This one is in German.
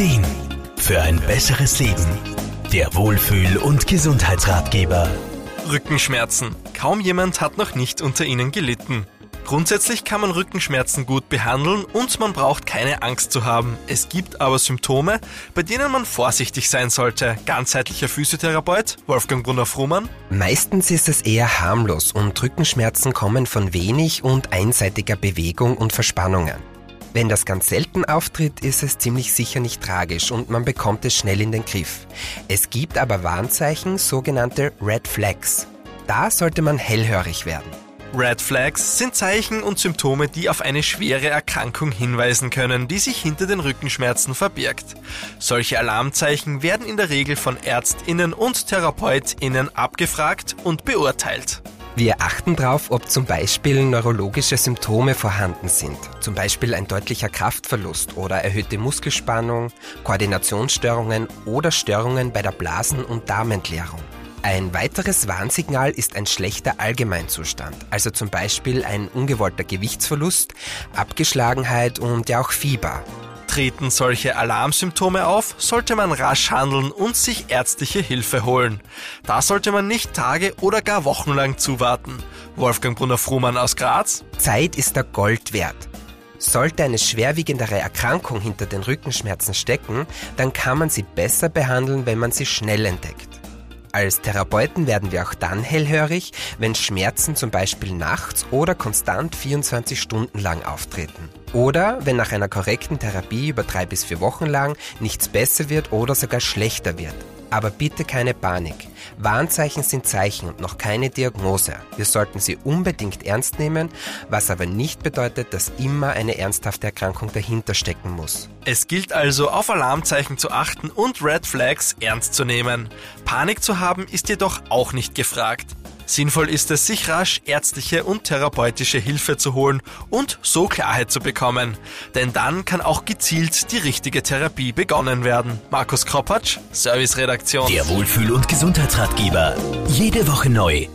Ideen für ein besseres Leben. Der Wohlfühl- und Gesundheitsratgeber. Rückenschmerzen. Kaum jemand hat noch nicht unter ihnen gelitten. Grundsätzlich kann man Rückenschmerzen gut behandeln und man braucht keine Angst zu haben. Es gibt aber Symptome, bei denen man vorsichtig sein sollte. Ganzheitlicher Physiotherapeut Wolfgang Brunner-Frumann. Meistens ist es eher harmlos und Rückenschmerzen kommen von wenig und einseitiger Bewegung und Verspannungen. Wenn das ganz selten auftritt, ist es ziemlich sicher nicht tragisch und man bekommt es schnell in den Griff. Es gibt aber Warnzeichen, sogenannte Red Flags. Da sollte man hellhörig werden. Red Flags sind Zeichen und Symptome, die auf eine schwere Erkrankung hinweisen können, die sich hinter den Rückenschmerzen verbirgt. Solche Alarmzeichen werden in der Regel von Ärztinnen und Therapeutinnen abgefragt und beurteilt. Wir achten darauf, ob zum Beispiel neurologische Symptome vorhanden sind, zum Beispiel ein deutlicher Kraftverlust oder erhöhte Muskelspannung, Koordinationsstörungen oder Störungen bei der Blasen- und Darmentleerung. Ein weiteres Warnsignal ist ein schlechter Allgemeinzustand, also zum Beispiel ein ungewollter Gewichtsverlust, Abgeschlagenheit und ja auch Fieber. Treten solche Alarmsymptome auf, sollte man rasch handeln und sich ärztliche Hilfe holen. Da sollte man nicht Tage oder gar wochenlang zuwarten. Wolfgang Brunner-Frumann aus Graz. Zeit ist der Gold wert. Sollte eine schwerwiegendere Erkrankung hinter den Rückenschmerzen stecken, dann kann man sie besser behandeln, wenn man sie schnell entdeckt. Als Therapeuten werden wir auch dann hellhörig, wenn Schmerzen zum Beispiel nachts oder konstant 24 Stunden lang auftreten. Oder wenn nach einer korrekten Therapie über drei bis vier Wochen lang nichts besser wird oder sogar schlechter wird. Aber bitte keine Panik. Warnzeichen sind Zeichen und noch keine Diagnose. Wir sollten sie unbedingt ernst nehmen, was aber nicht bedeutet, dass immer eine ernsthafte Erkrankung dahinter stecken muss. Es gilt also, auf Alarmzeichen zu achten und Red Flags ernst zu nehmen. Panik zu haben ist jedoch auch nicht gefragt. Sinnvoll ist es, sich rasch ärztliche und therapeutische Hilfe zu holen und so Klarheit zu bekommen. Denn dann kann auch gezielt die richtige Therapie begonnen werden. Markus Kropatsch, Serviceredaktion. Der Wohlfühl- und Gesundheitsratgeber. Jede Woche neu